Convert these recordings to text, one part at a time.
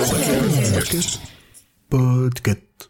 بودكت بودكت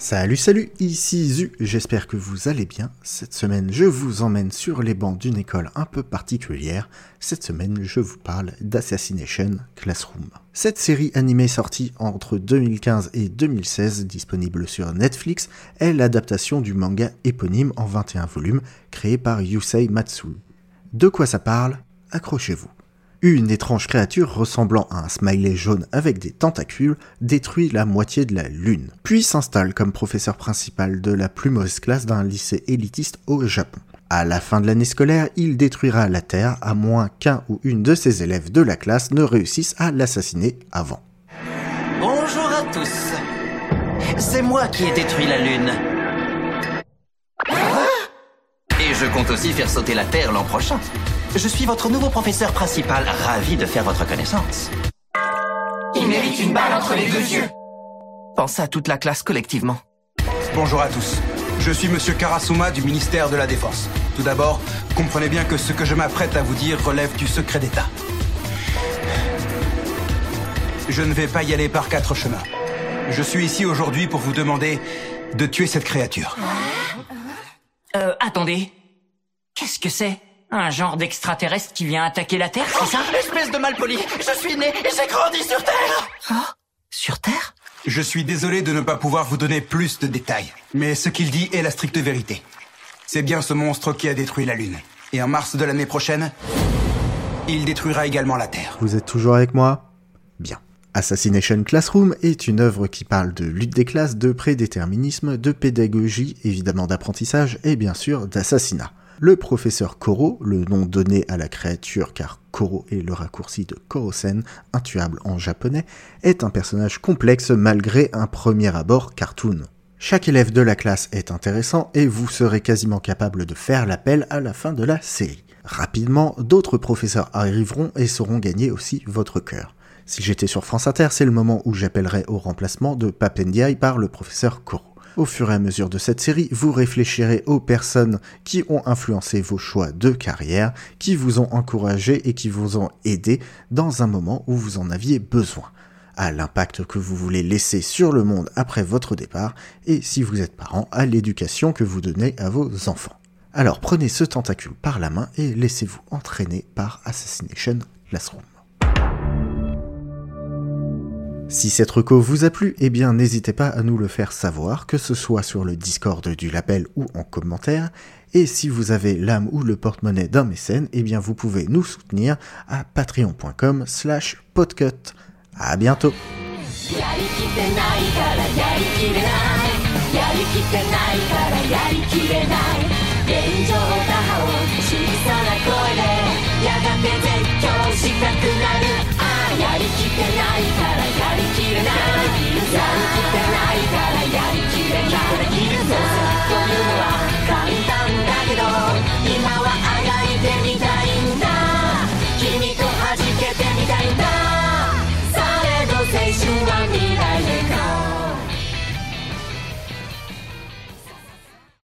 Salut salut, ici Zu, j'espère que vous allez bien. Cette semaine, je vous emmène sur les bancs d'une école un peu particulière. Cette semaine, je vous parle d'Assassination Classroom. Cette série animée sortie entre 2015 et 2016, disponible sur Netflix, est l'adaptation du manga éponyme en 21 volumes, créé par Yusei Matsui. De quoi ça parle? Accrochez-vous. Une étrange créature ressemblant à un smiley jaune avec des tentacules détruit la moitié de la Lune, puis s'installe comme professeur principal de la plus mauvaise classe d'un lycée élitiste au Japon. À la fin de l'année scolaire, il détruira la Terre à moins qu'un ou une de ses élèves de la classe ne réussisse à l'assassiner avant. Bonjour à tous. C'est moi qui ai détruit la Lune. Je compte aussi faire sauter la Terre l'an prochain. Je suis votre nouveau professeur principal, ravi de faire votre connaissance. Il mérite une balle entre les deux yeux. Pensez à toute la classe collectivement. Bonjour à tous. Je suis Monsieur Karasuma du ministère de la Défense. Tout d'abord, comprenez bien que ce que je m'apprête à vous dire relève du secret d'État. Je ne vais pas y aller par quatre chemins. Je suis ici aujourd'hui pour vous demander de tuer cette créature. Euh, attendez. Qu'est-ce que c'est? Un genre d'extraterrestre qui vient attaquer la Terre, c'est ça? Espèce de malpoli, je suis né et j'ai grandi sur Terre Oh Sur Terre? Je suis désolé de ne pas pouvoir vous donner plus de détails, mais ce qu'il dit est la stricte vérité. C'est bien ce monstre qui a détruit la Lune. Et en mars de l'année prochaine, il détruira également la Terre. Vous êtes toujours avec moi? Bien. Assassination Classroom est une œuvre qui parle de lutte des classes, de prédéterminisme, de pédagogie, évidemment d'apprentissage et bien sûr d'assassinat. Le professeur Koro, le nom donné à la créature car Koro est le raccourci de Korosen, intuable en japonais, est un personnage complexe malgré un premier abord cartoon. Chaque élève de la classe est intéressant et vous serez quasiment capable de faire l'appel à la fin de la série. Rapidement, d'autres professeurs arriveront et sauront gagner aussi votre cœur. Si j'étais sur France Inter, c'est le moment où j'appellerais au remplacement de Papendiaï par le professeur Koro. Au fur et à mesure de cette série, vous réfléchirez aux personnes qui ont influencé vos choix de carrière, qui vous ont encouragé et qui vous ont aidé dans un moment où vous en aviez besoin à l'impact que vous voulez laisser sur le monde après votre départ, et si vous êtes parent, à l'éducation que vous donnez à vos enfants. Alors prenez ce tentacule par la main et laissez-vous entraîner par Assassination Classroom. Si cette reco vous a plu, eh bien n'hésitez pas à nous le faire savoir, que ce soit sur le Discord du label ou en commentaire. Et si vous avez l'âme ou le porte-monnaie d'un mécène, eh bien vous pouvez nous soutenir à patreon.com slash podcut. À bientôt